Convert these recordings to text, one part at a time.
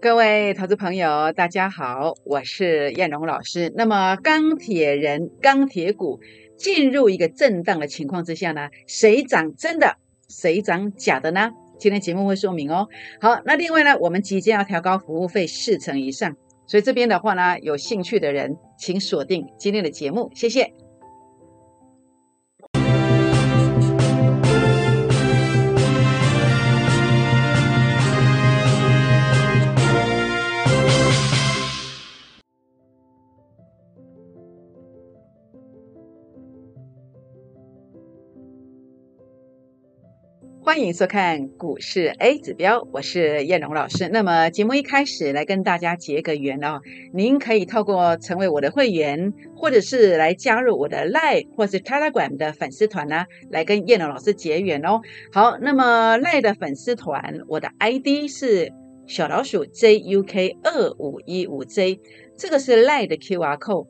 各位投资朋友，大家好，我是燕荣老师。那么钢铁人、钢铁股进入一个震荡的情况之下呢，谁涨真的，谁涨假的呢？今天节目会说明哦。好，那另外呢，我们即将要调高服务费四成以上，所以这边的话呢，有兴趣的人请锁定今天的节目，谢谢。欢迎收看股市 A 指标，我是燕荣老师。那么节目一开始来跟大家结个缘哦，您可以透过成为我的会员，或者是来加入我的 Line 或是 Telegram 的粉丝团呢，来跟燕荣老师结缘哦。好，那么 Line 的粉丝团，我的 ID 是小老鼠 JUK 二五一五 J，这个是 Line 的 QR code，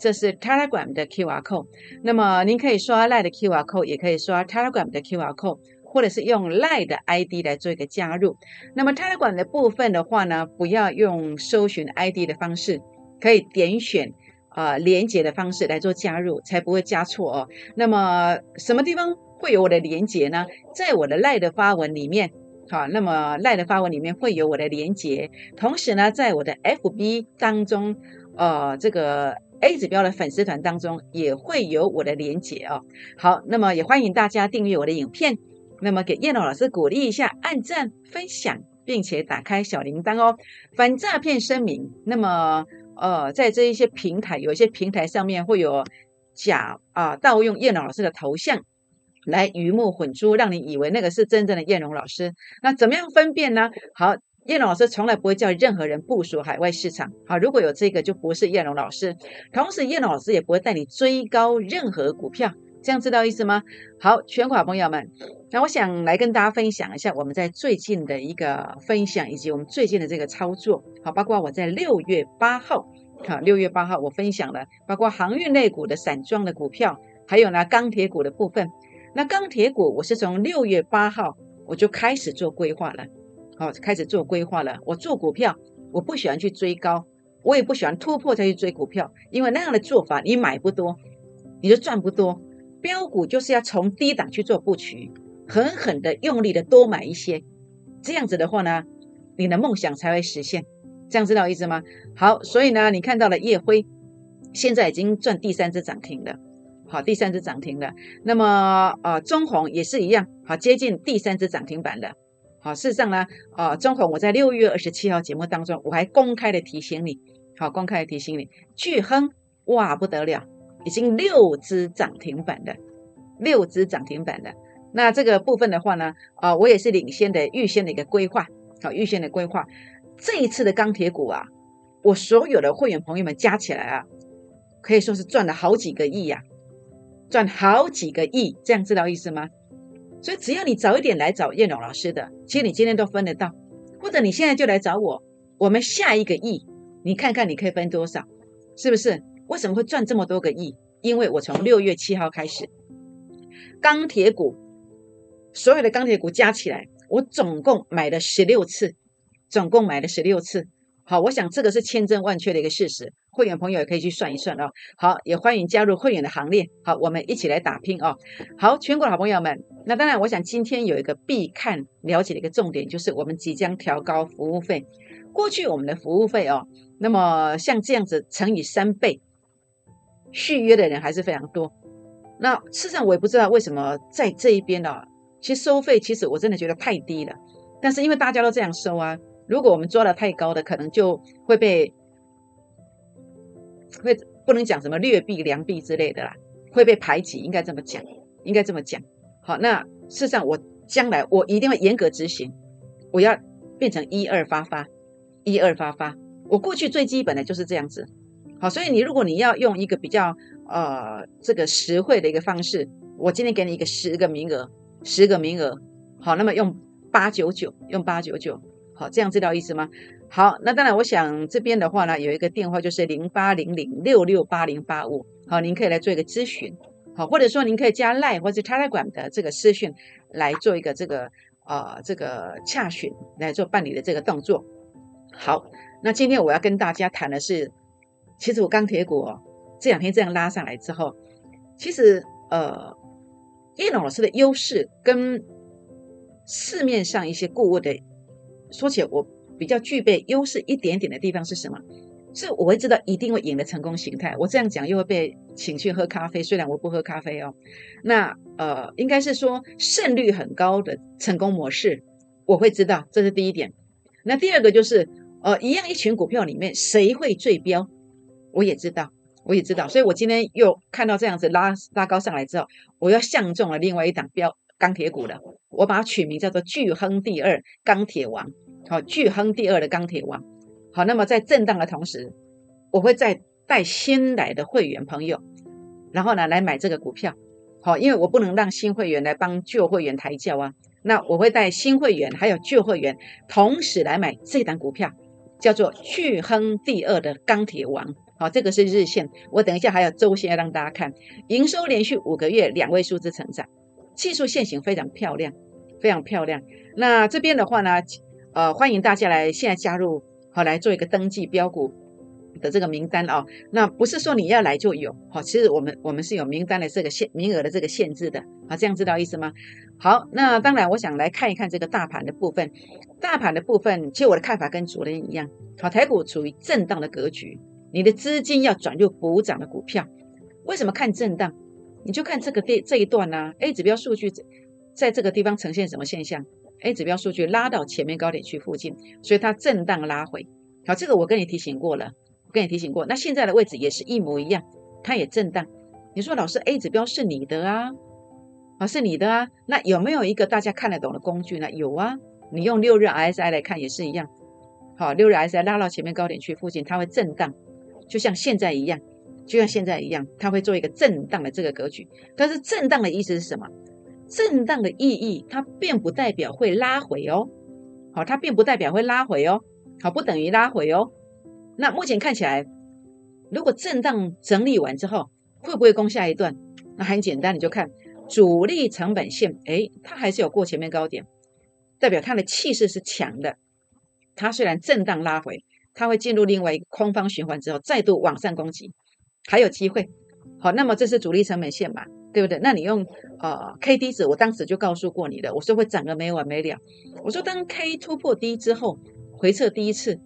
这是 Telegram 的 QR code。那么您可以刷 Line 的 QR code，也可以刷 Telegram 的 QR code。或者是用 lie 的 ID 来做一个加入，那么插管的部分的话呢，不要用搜寻 ID 的方式，可以点选啊连接的方式来做加入，才不会加错哦。那么什么地方会有我的连接呢？在我的 lie 的发文里面，好，那么 Line 的发文里面会有我的连接，同时呢，在我的 FB 当中，呃，这个 A 指标的粉丝团当中也会有我的连接哦。好，那么也欢迎大家订阅我的影片。那么给叶龙老师鼓励一下，按赞、分享，并且打开小铃铛哦。反诈骗声明。那么，呃，在这一些平台，有一些平台上面会有假啊盗用叶龙老师的头像来鱼目混珠，让你以为那个是真正的叶龙老师。那怎么样分辨呢？好，叶龙老师从来不会叫任何人部署海外市场。好，如果有这个，就不是叶龙老师。同时，叶龙老师也不会带你追高任何股票。这样知道意思吗？好，全款朋友们，那我想来跟大家分享一下我们在最近的一个分享，以及我们最近的这个操作。好，包括我在六月八号，好，六月八号我分享了包括航运类股的散装的股票，还有呢钢铁股的部分。那钢铁股我是从六月八号我就开始做规划了，好，开始做规划了。我做股票，我不喜欢去追高，我也不喜欢突破再去追股票，因为那样的做法你买不多，你就赚不多。标股就是要从低档去做布局，狠狠的用力的多买一些，这样子的话呢，你的梦想才会实现。这样知道意思吗？好，所以呢，你看到了叶辉，现在已经赚第三只涨停了。好，第三只涨停了。那么呃，中红也是一样，好，接近第三只涨停板了。好，事实上呢，呃，中红我在六月二十七号节目当中，我还公开的提醒你，好，公开的提醒你，巨亨，哇，不得了。已经六只涨停板的，六只涨停板的。那这个部分的话呢，啊，我也是领先的、预先的一个规划，好，预先的规划。这一次的钢铁股啊，我所有的会员朋友们加起来啊，可以说是赚了好几个亿呀，赚好几个亿，这样知道意思吗？所以只要你早一点来找叶龙老师的，其实你今天都分得到，或者你现在就来找我，我们下一个亿，你看看你可以分多少，是不是？为什么会赚这么多个亿？因为我从六月七号开始，钢铁股所有的钢铁股加起来，我总共买了十六次，总共买了十六次。好，我想这个是千真万确的一个事实，会员朋友也可以去算一算哦。好，也欢迎加入会员的行列。好，我们一起来打拼哦。好，全国的好朋友们，那当然，我想今天有一个必看了解的一个重点，就是我们即将调高服务费。过去我们的服务费哦，那么像这样子乘以三倍。续约的人还是非常多，那事实上我也不知道为什么在这一边呢？其实收费其实我真的觉得太低了，但是因为大家都这样收啊，如果我们抓的太高的，可能就会被会不能讲什么劣币良币之类的啦，会被排挤，应该这么讲，应该这么讲。好，那事实上我将来我一定会严格执行，我要变成一二发发，一二发发。我过去最基本的就是这样子。好，所以你如果你要用一个比较呃这个实惠的一个方式，我今天给你一个十个名额，十个名额，好，那么用八九九，用八九九，好，这样知道意思吗？好，那当然，我想这边的话呢，有一个电话就是零八零零六六八零八五，好，您可以来做一个咨询，好，或者说您可以加 Line 或者 Telegram 的这个私讯来做一个这个呃这个洽询来做办理的这个动作。好，那今天我要跟大家谈的是，其实我钢铁股哦，这两天这样拉上来之后，其实呃，叶龙老师的优势跟市面上一些顾问的说起来，我比较具备优势一点点的地方是什么？是我会知道一定会赢的成功形态。我这样讲又会被请去喝咖啡，虽然我不喝咖啡哦。那呃，应该是说胜率很高的成功模式，我会知道，这是第一点。那第二个就是，呃，一样一群股票里面谁会最标，我也知道，我也知道。所以我今天又看到这样子拉拉高上来之后，我又相中了另外一档标钢铁股了，我把它取名叫做巨亨第二钢铁王，好，巨亨第二的钢铁王。好，那么在震荡的同时，我会再带新来的会员朋友，然后呢来买这个股票。好，因为我不能让新会员来帮旧会员抬轿啊。那我会带新会员还有旧会员同时来买这档股票，叫做巨亨第二的钢铁王。好，这个是日线，我等一下还有周线要让大家看。营收连续五个月两位数字成长，技术线型非常漂亮，非常漂亮。那这边的话呢，呃，欢迎大家来现在加入。好，来做一个登记标股的这个名单啊。那不是说你要来就有，好，其实我们我们是有名单的这个限名额的这个限制的。好，这样知道意思吗？好，那当然我想来看一看这个大盘的部分。大盘的部分，其实我的看法跟昨天一样。好，台股处于震荡的格局，你的资金要转入补涨的股票。为什么看震荡？你就看这个地这一段呢？A 指标数据在这个地方呈现什么现象？A 指标数据拉到前面高点区附近，所以它震荡拉回。好，这个我跟你提醒过了，我跟你提醒过。那现在的位置也是一模一样，它也震荡。你说老师，A 指标是你的啊？啊，是你的啊？那有没有一个大家看得懂的工具呢？有啊，你用六日 RSI 来看也是一样。好，六日 RSI 拉到前面高点区附近，它会震荡，就像现在一样，就像现在一样，它会做一个震荡的这个格局。但是震荡的意思是什么？震荡的意义，它并不代表会拉回哦。好，它并不代表会拉回哦。好，不等于拉回哦。那目前看起来，如果震荡整理完之后，会不会攻下一段？那很简单，你就看主力成本线，哎，它还是有过前面高点，代表它的气势是强的。它虽然震荡拉回，它会进入另外一个空方循环之后，再度往上攻击，还有机会。好，那么这是主力成本线嘛？对不对？那你用呃 K D 值，我当时就告诉过你的，我说会涨个没完没了。我说当 K 突破低之后，回撤第一次，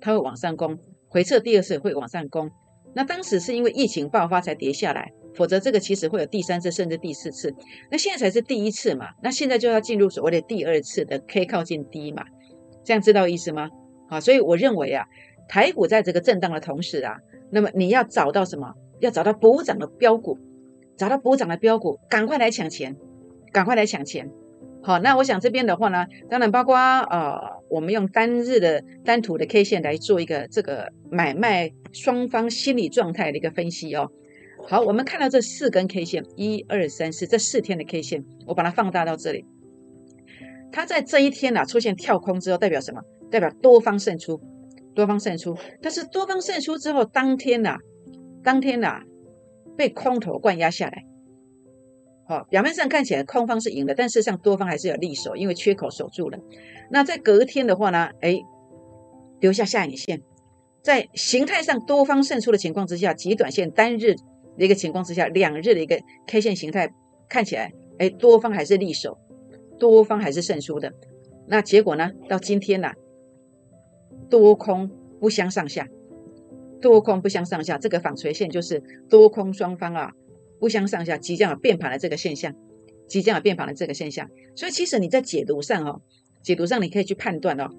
它会往上攻；回撤第二次会往上攻。那当时是因为疫情爆发才跌下来，否则这个其实会有第三次甚至第四次。那现在才是第一次嘛？那现在就要进入所谓的第二次的 K 靠近低嘛？这样知道意思吗？好，所以我认为啊，台股在这个震荡的同时啊，那么你要找到什么？要找到补涨的标股。找到补涨的标股，赶快来抢钱，赶快来抢钱。好，那我想这边的话呢，当然包括呃，我们用单日的单图的 K 线来做一个这个买卖双方心理状态的一个分析哦。好，我们看到这四根 K 线，一二三四，这四天的 K 线，我把它放大到这里。它在这一天呐出现跳空之后，代表什么？代表多方胜出，多方胜出。但是多方胜出之后，当天呐，当天呐。被空头灌压下来，好，表面上看起来空方是赢的，但事实上多方还是有利手，因为缺口守住了。那在隔天的话呢，哎，留下下影线，在形态上多方胜出的情况之下，极短线单日的一个情况之下，两日的一个 K 线形态看起来，哎，多方还是利手，多方还是胜出的。那结果呢？到今天呢，多空不相上下。多空不相上下，这个纺锤线就是多空双方啊不相上下，即将有变盘的这个现象，即将有变盘的这个现象。所以其实你在解读上哦，解读上你可以去判断哦。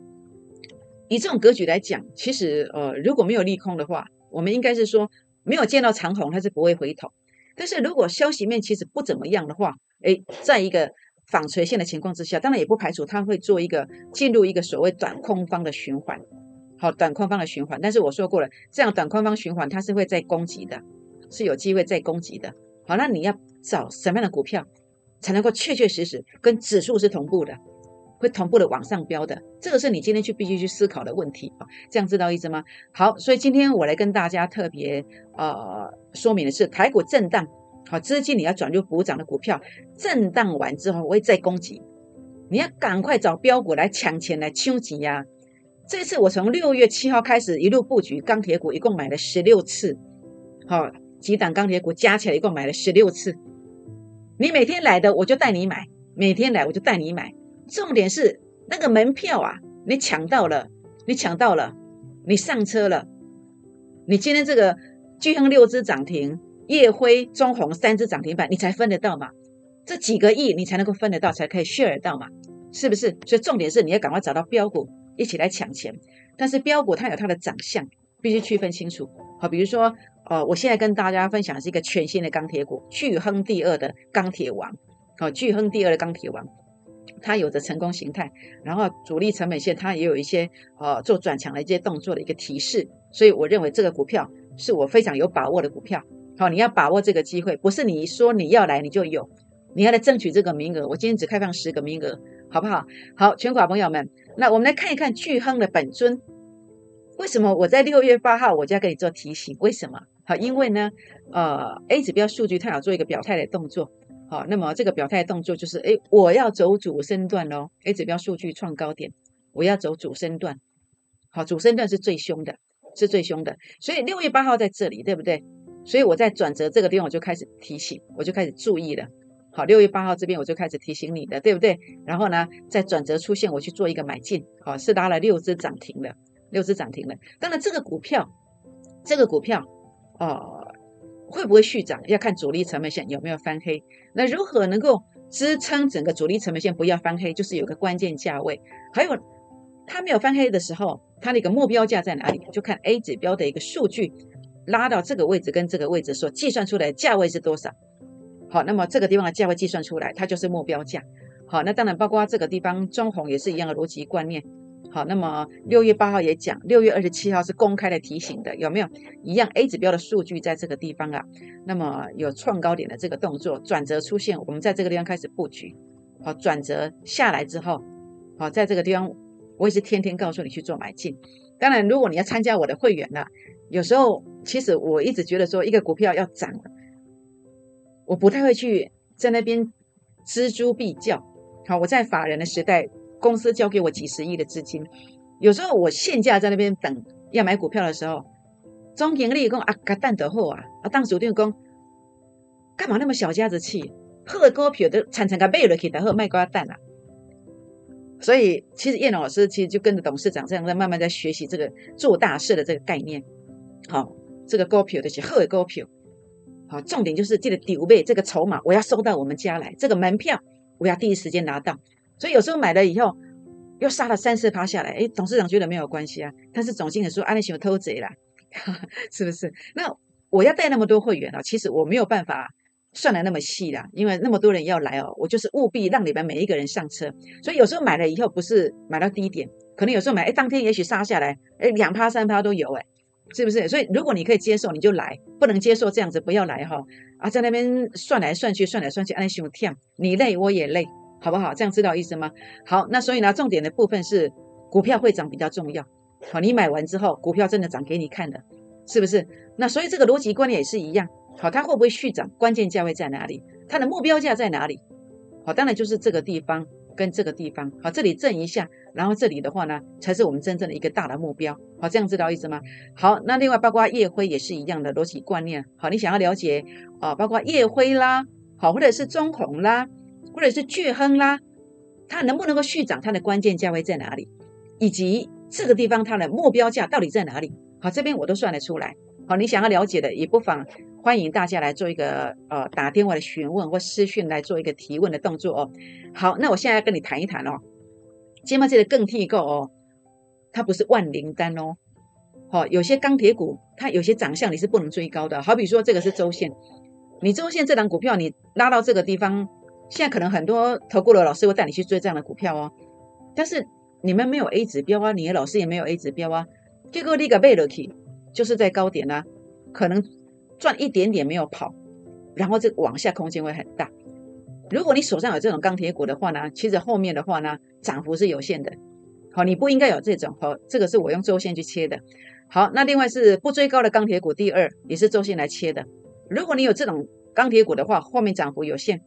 以这种格局来讲，其实呃如果没有利空的话，我们应该是说没有见到长虹，它是不会回头。但是如果消息面其实不怎么样的话，诶，在一个纺锤线的情况之下，当然也不排除它会做一个进入一个所谓短空方的循环。好，短空方的循环，但是我说过了，这样短空方循环它是会再攻击的，是有机会再攻击的。好，那你要找什么样的股票才能够确确实实跟指数是同步的，会同步的往上飙的？这个是你今天去必须去思考的问题啊。这样知道意思吗？好，所以今天我来跟大家特别呃说明的是，台股震荡，好，资金你要转入补涨的股票，震荡完之后我会再攻击，你要赶快找标股来抢钱来抢钱呀。这次我从六月七号开始一路布局钢铁股，一共买了十六次，好，几档钢铁股加起来一共买了十六次。你每天来的我就带你买，每天来我就带你买。重点是那个门票啊，你抢到了，你抢到了，你上车了。你今天这个巨亨六只涨停，夜辉、中红三只涨停板，你才分得到嘛？这几个亿你才能够分得到，才可以 share 到嘛？是不是？所以重点是你要赶快找到标股。一起来抢钱，但是标股它有它的长相，必须区分清楚。好，比如说，呃，我现在跟大家分享是一个全新的钢铁股，巨亨第二的钢铁王。好，巨亨第二的钢铁王，它有着成功形态，然后主力成本线它也有一些呃做转强的一些动作的一个提示，所以我认为这个股票是我非常有把握的股票。好，你要把握这个机会，不是你说你要来你就有，你要来争取这个名额。我今天只开放十个名额。好不好？好，全国朋友们，那我们来看一看巨亨的本尊。为什么我在六月八号我就要给你做提醒？为什么？好，因为呢，呃，A 指标数据它要做一个表态的动作。好，那么这个表态动作就是，哎，我要走主升段喽。A 指标数据创高点，我要走主升段。好，主升段是最凶的，是最凶的。所以六月八号在这里，对不对？所以我在转折这个地方我就开始提醒，我就开始注意了。好，六月八号这边我就开始提醒你的，对不对？然后呢，在转折出现，我去做一个买进，好，是拉了六只涨停的，六只涨停的。当然，这个股票，这个股票，呃，会不会续涨，要看主力成本线有没有翻黑。那如何能够支撑整个主力成本线不要翻黑，就是有个关键价位。还有，它没有翻黑的时候，它的一个目标价在哪里？就看 A 指标的一个数据拉到这个位置跟这个位置所计算出来的价位是多少。好，那么这个地方的价位计算出来，它就是目标价。好，那当然包括这个地方中红也是一样的逻辑观念。好，那么六月八号也讲，六月二十七号是公开的提醒的，有没有一样 A 指标的数据在这个地方啊？那么有创高点的这个动作转折出现，我们在这个地方开始布局。好，转折下来之后，好，在这个地方我也是天天告诉你去做买进。当然，如果你要参加我的会员了，有时候其实我一直觉得说一个股票要涨。我不太会去在那边锱铢必较。好，我在法人的时代，公司交给我几十亿的资金，有时候我现价在那边等要买股票的时候，总经理讲啊，个蛋得货啊，啊，当主定讲干嘛那么小家子气，好股票都常常个买了去，然后卖瓜蛋啊。所以其实叶龙老师其实就跟着董事长这样在慢慢在学习这个做大事的这个概念。好，这个股票的是好股票。好，重点就是记得底位这个筹码，我要收到我们家来。这个门票我要第一时间拿到。所以有时候买了以后又杀了三四趴下来，哎，董事长觉得没有关系啊。但是总经理说：“安利喜欢偷贼啦，是不是？”那我要带那么多会员啊，其实我没有办法算的那么细啦，因为那么多人要来哦，我就是务必让你们每一个人上车。所以有时候买了以后不是买到低点，可能有时候买，哎，当天也许杀下来，哎，两趴三趴都有，哎。是不是？所以如果你可以接受，你就来；不能接受这样子，不要来哈。啊，在那边算来算去，算来算去，哎，兄弟，你累我也累，好不好？这样知道意思吗？好，那所以呢，重点的部分是股票会涨比较重要。好，你买完之后，股票真的涨给你看的，是不是？那所以这个逻辑观念也是一样。好，它会不会续涨？关键价位在哪里？它的目标价在哪里？好，当然就是这个地方。跟这个地方好，这里震一下，然后这里的话呢，才是我们真正的一个大的目标。好，这样知道意思吗？好，那另外包括夜辉也是一样的逻辑观念。好，你想要了解啊，包括夜辉啦，好，或者是中红啦，或者是巨亨啦，它能不能够续涨？它的关键价位在哪里？以及这个地方它的目标价到底在哪里？好，这边我都算得出来。好，你想要了解的也不妨。欢迎大家来做一个呃打电话的询问或私讯来做一个提问的动作哦。好，那我现在要跟你谈一谈哦。今麦这个更替购哦，它不是万灵丹哦。好，有些钢铁股它有些长相你是不能追高的。好比说这个是周线，你周线这档股票你拉到这个地方，现在可能很多投顾的老师会带你去追这样的股票哦。但是你们没有 A 指标啊，你的老师也没有 A 指标啊，结果你个背了去，就是在高点啊，可能。赚一点点没有跑，然后这往下空间会很大。如果你手上有这种钢铁股的话呢，其实后面的话呢，涨幅是有限的。好，你不应该有这种。好，这个是我用周线去切的。好，那另外是不追高的钢铁股，第二也是周线来切的。如果你有这种钢铁股的话，后面涨幅有限。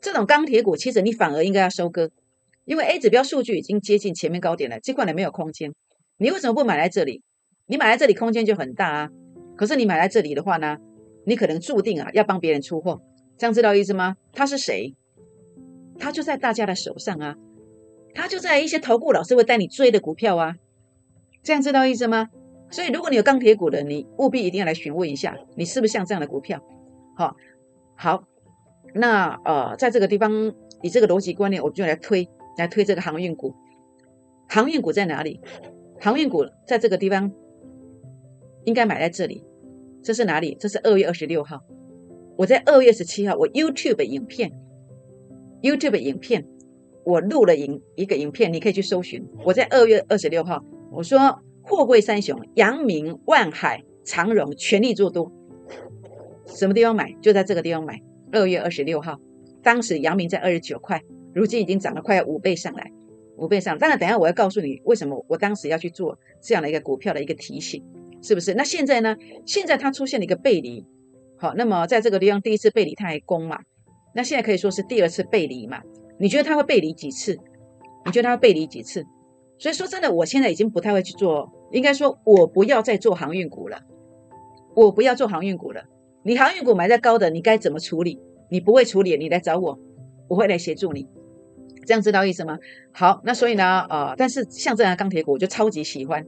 这种钢铁股其实你反而应该要收割，因为 A 指标数据已经接近前面高点了，这块呢没有空间。你为什么不买来这里？你买来这里空间就很大啊。可是你买来这里的话呢，你可能注定啊要帮别人出货，这样知道意思吗？他是谁？他就在大家的手上啊，他就在一些投顾老师会带你追的股票啊，这样知道意思吗？所以如果你有钢铁股的，你务必一定要来询问一下，你是不是像这样的股票？好，好，那呃，在这个地方以这个逻辑观念，我们就来推来推这个航运股。航运股在哪里？航运股在这个地方应该买在这里。这是哪里？这是二月二十六号。我在二月十七号，我 YouTube 影片，YouTube 影片，我录了影一个影片，你可以去搜寻。我在二月二十六号，我说货柜三雄，阳明、万海、长荣全力做多。什么地方买？就在这个地方买。二月二十六号，当时阳明在二十九块，如今已经涨了快要五倍上来，五倍上。当然，等下我要告诉你为什么我当时要去做这样的一个股票的一个提醒。是不是？那现在呢？现在它出现了一个背离，好，那么在这个地方第一次背离它还攻嘛？那现在可以说是第二次背离嘛？你觉得它会背离几次？你觉得它会背离几次？所以说真的，我现在已经不太会去做，应该说我不要再做航运股了，我不要做航运股了。你航运股买在高的，你该怎么处理？你不会处理，你来找我，我会来协助你。这样知道意思吗？好，那所以呢，呃，但是像这样的钢铁股，我就超级喜欢，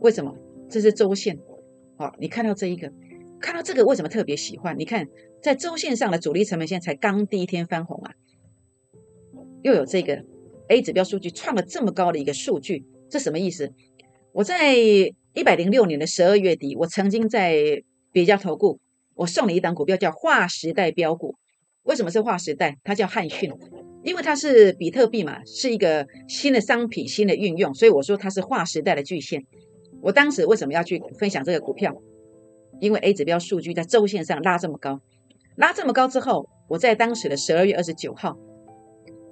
为什么？这是周线，好，你看到这一个，看到这个为什么特别喜欢？你看在周线上的主力成本线才刚第一天翻红啊，又有这个 A 指标数据创了这么高的一个数据，这什么意思？我在一百零六年的十二月底，我曾经在比较投顾，我送你一档股票叫划时代标股。为什么是划时代？它叫汉讯，因为它是比特币嘛，是一个新的商品、新的运用，所以我说它是划时代的巨线。我当时为什么要去分享这个股票？因为 A 指标数据在周线上拉这么高，拉这么高之后，我在当时的十二月二十九号，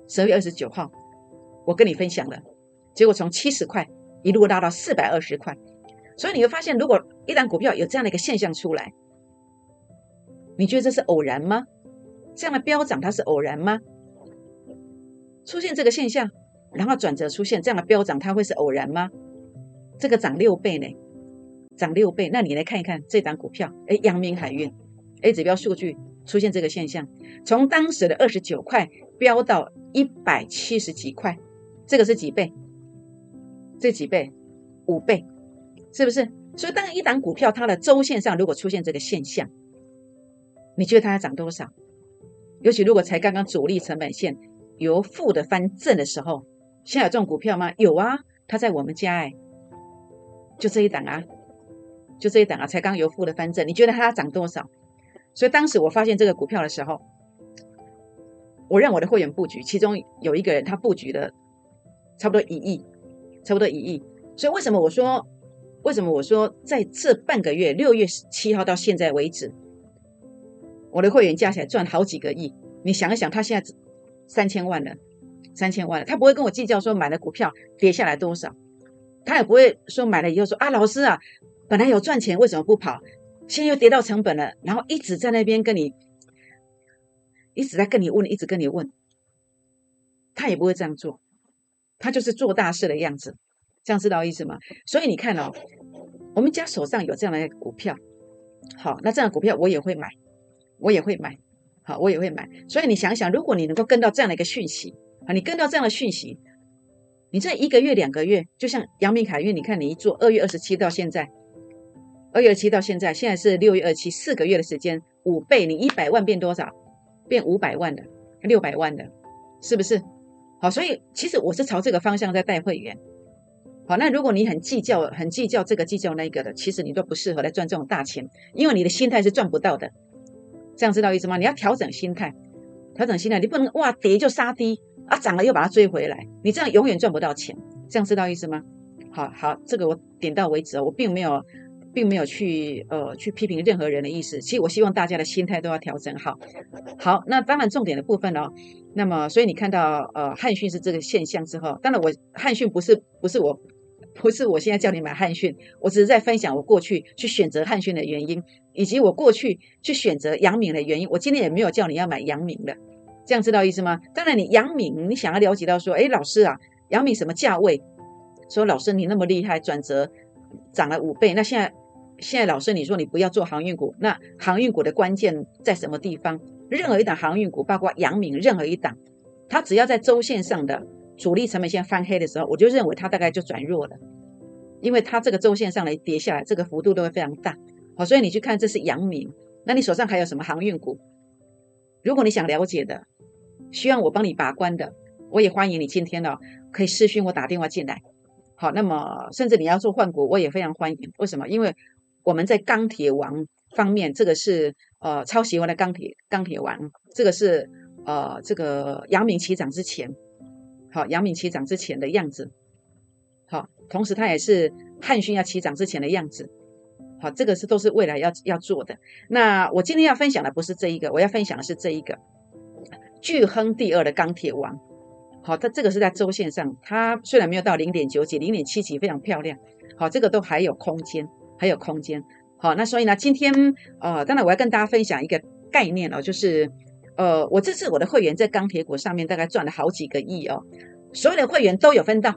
十二月二十九号，我跟你分享了，结果从七十块一路拉到四百二十块。所以你会发现，如果一旦股票有这样的一个现象出来，你觉得这是偶然吗？这样的飙涨它是偶然吗？出现这个现象，然后转折出现这样的飙涨，它会是偶然吗？这个涨六倍呢，涨六倍，那你来看一看这档股票，哎，阳明海运，A 指标数据出现这个现象，从当时的二十九块飙到一百七十几块，这个是几倍？这几倍？五倍，是不是？所以当一档股票它的周线上如果出现这个现象，你觉得它要涨多少？尤其如果才刚刚主力成本线由负的翻正的时候，现在有这种股票吗？有啊，它在我们家哎。就这一档啊，就这一档啊，才刚由负的翻正，你觉得它涨多少？所以当时我发现这个股票的时候，我让我的会员布局，其中有一个人他布局了差不多一亿，差不多一亿。所以为什么我说，为什么我说在这半个月，六月七号到现在为止，我的会员加起来赚好几个亿？你想一想，他现在三千万了，三千万了，他不会跟我计较说买的股票跌下来多少。他也不会说买了以后说啊，老师啊，本来有赚钱，为什么不跑？现在又跌到成本了，然后一直在那边跟你，一直在跟你问，一直跟你问。他也不会这样做，他就是做大事的样子，这样知道意思吗？所以你看哦，我们家手上有这样的股票，好，那这样的股票我也会买，我也会买，好，我也会买。所以你想想，如果你能够跟到这样的一个讯息啊，你跟到这样的讯息。你这一个月、两个月，就像阳明海运，你看你一做，二月二十七到现在，二月二十七到现在，现在是六月二七，四个月的时间，五倍，你一百万变多少？变五百万的，六百万的，是不是？好，所以其实我是朝这个方向在带会员。好，那如果你很计较、很计较这个、计较那个的，其实你都不适合来赚这种大钱，因为你的心态是赚不到的。这样知道意思吗？你要调整心态，调整心态，你不能哇跌就杀低。啊，涨了又把它追回来，你这样永远赚不到钱，这样知道意思吗？好好，这个我点到为止哦，我并没有，并没有去呃去批评任何人的意思。其实我希望大家的心态都要调整好。好，那当然重点的部分哦，那么所以你看到呃汉讯是这个现象之后，当然我汉讯不是不是我不是我现在叫你买汉讯，我只是在分享我过去去选择汉讯的原因，以及我过去去选择阳明的原因。我今天也没有叫你要买阳明的。这样知道意思吗？当然，你杨敏，你想要了解到说，哎，老师啊，杨敏什么价位？说老师你那么厉害，转折涨了五倍，那现在现在老师你说你不要做航运股，那航运股的关键在什么地方？任何一档航运股，包括阳明，任何一档，它只要在周线上的主力成本线翻黑的时候，我就认为它大概就转弱了，因为它这个周线上来跌下来，这个幅度都会非常大。好，所以你去看这是阳明，那你手上还有什么航运股？如果你想了解的，需要我帮你把关的，我也欢迎你今天呢可以私讯我打电话进来。好，那么甚至你要做换股，我也非常欢迎。为什么？因为我们在钢铁王方面，这个是呃超喜欢的钢铁钢铁王，这个是呃这个阳明起涨之前，好阳明起涨之前的样子，好，同时它也是汉逊要起涨之前的样子。好，这个是都是未来要要做的。那我今天要分享的不是这一个，我要分享的是这一个巨亨第二的钢铁王。好，它这个是在周线上，它虽然没有到零点九几、零点七几，非常漂亮。好，这个都还有空间，还有空间。好，那所以呢，今天呃，当然我要跟大家分享一个概念哦，就是呃，我这次我的会员在钢铁股上面大概赚了好几个亿哦，所有的会员都有分到，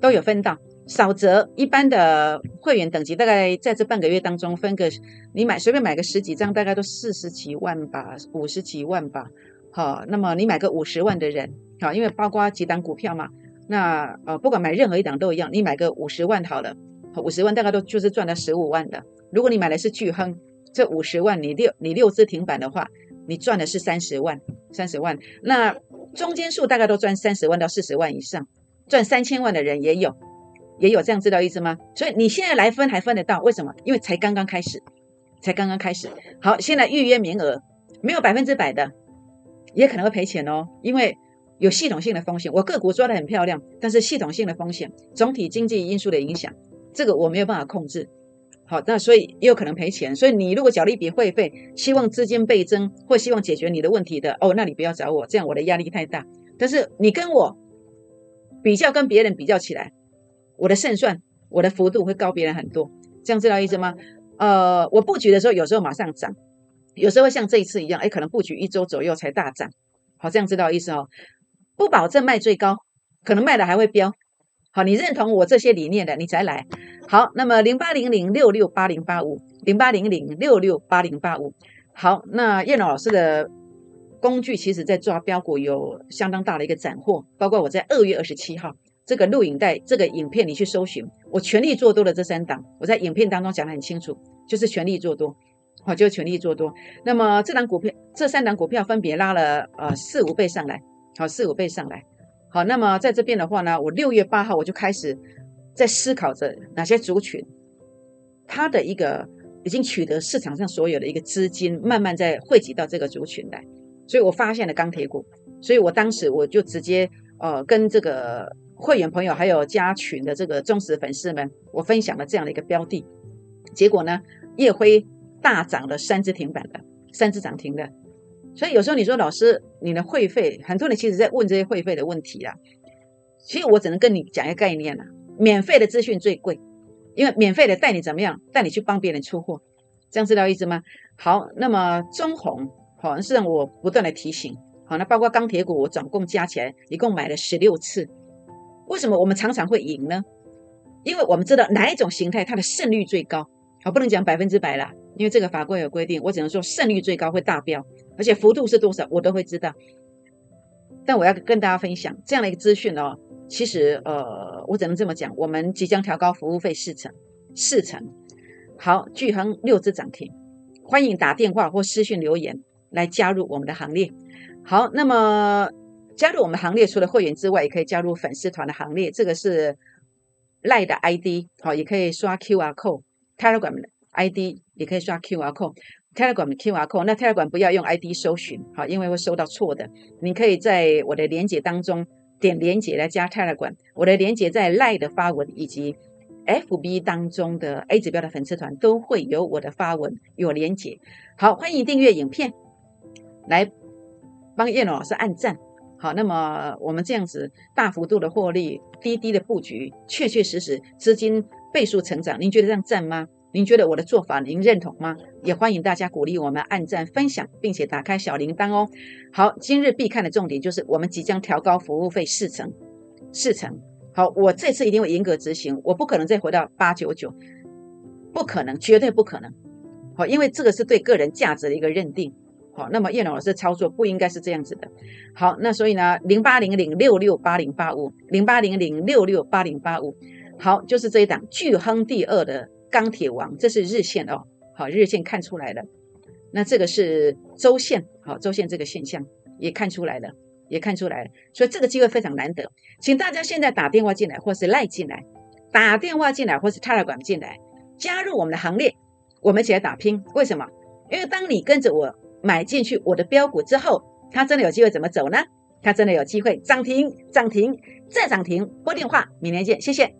都有分到。少则一般的会员等级，大概在这半个月当中分个，你买随便买个十几张，大概都四十几万吧，五十几万吧。好，那么你买个五十万的人，好，因为包括几档股票嘛，那呃不管买任何一档都一样，你买个五十万好了，五十万大概都就是赚了十五万的。如果你买的是巨亨，这五十万你六你六只停板的话，你赚的是三十万，三十万。那中间数大概都赚三十万到四十万以上，赚三千万的人也有。也有这样知道意思吗？所以你现在来分还分得到？为什么？因为才刚刚开始，才刚刚开始。好，现在预约名额没有百分之百的，也可能会赔钱哦。因为有系统性的风险，我个股抓得很漂亮，但是系统性的风险，总体经济因素的影响，这个我没有办法控制。好，那所以也有可能赔钱。所以你如果缴了一笔会费，希望资金倍增或希望解决你的问题的，哦，那你不要找我，这样我的压力太大。但是你跟我比较，跟别人比较起来。我的胜算，我的幅度会高别人很多，这样知道意思吗？呃，我布局的时候，有时候马上涨，有时候会像这一次一样，哎，可能布局一周左右才大涨。好，这样知道意思哦。不保证卖最高，可能卖的还会飙。好，你认同我这些理念的，你才来。好，那么零八零零六六八零八五，零八零零六六八零八五。好，那叶老师的工具，其实在抓标股有相当大的一个斩获，包括我在二月二十七号。这个录影带，这个影片，你去搜寻，我全力做多的这三档，我在影片当中讲得很清楚，就是全力做多，好，就全力做多。那么这档股票，这三档股票分别拉了呃四五倍上来，好，四五倍上来，好。那么在这边的话呢，我六月八号我就开始在思考着哪些族群，它的一个已经取得市场上所有的一个资金，慢慢在汇集到这个族群来，所以我发现了钢铁股，所以我当时我就直接呃跟这个。会员朋友还有加群的这个忠实粉丝们，我分享了这样的一个标的，结果呢，夜辉大涨了三只停板的，三只涨停的。所以有时候你说老师，你的会费，很多人其实在问这些会费的问题啊。其实我只能跟你讲一个概念啊，免费的资讯最贵，因为免费的带你怎么样，带你去帮别人出货，这样知道意思吗？好，那么中红好像是让我不断的提醒，好，那包括钢铁股，我总共加起来一共买了十六次。为什么我们常常会赢呢？因为我们知道哪一种形态它的胜率最高，我不能讲百分之百啦，因为这个法规有规定，我只能说胜率最高会大标，而且幅度是多少我都会知道。但我要跟大家分享这样的一个资讯哦，其实呃，我只能这么讲，我们即将调高服务费四成，四成。好，巨恒六只涨停，欢迎打电话或私信留言来加入我们的行列。好，那么。加入我们行列，除了会员之外，也可以加入粉丝团的行列。这个是赖的 ID，好，也可以刷 QR Code Telegram。ID 也可以刷 QR code。Telegram QR code，那 Telegram 不要用 ID 搜寻，好，因为会收到错的。你可以在我的连接当中点连接来加 Telegram。我的连接在 Line 的发文以及 FB 当中的 A 指标的粉丝团都会有我的发文有连接。好，欢迎订阅影片，来帮叶龙老师按赞。好，那么我们这样子大幅度的获利，低低的布局，确确实实资金倍数成长，您觉得这样赞吗？您觉得我的做法您认同吗？也欢迎大家鼓励我们按赞分享，并且打开小铃铛哦。好，今日必看的重点就是我们即将调高服务费四成，四成。好，我这次一定会严格执行，我不可能再回到八九九，不可能，绝对不可能。好，因为这个是对个人价值的一个认定。好，那么叶龙老师操作不应该是这样子的。好，那所以呢，零八零零六六八零八五，零八零零六六八零八五，好，就是这一档巨亨第二的钢铁王，这是日线哦。好，日线看出来了。那这个是周线，好，周线这个现象也看出来了，也看出来了。所以这个机会非常难得，请大家现在打电话进来，或是赖进来，打电话进来，或是泰来管进来，加入我们的行列，我们一起来打拼。为什么？因为当你跟着我买进去我的标股之后，它真的有机会怎么走呢？它真的有机会涨停，涨停再涨停。拨电话，明天见，谢谢。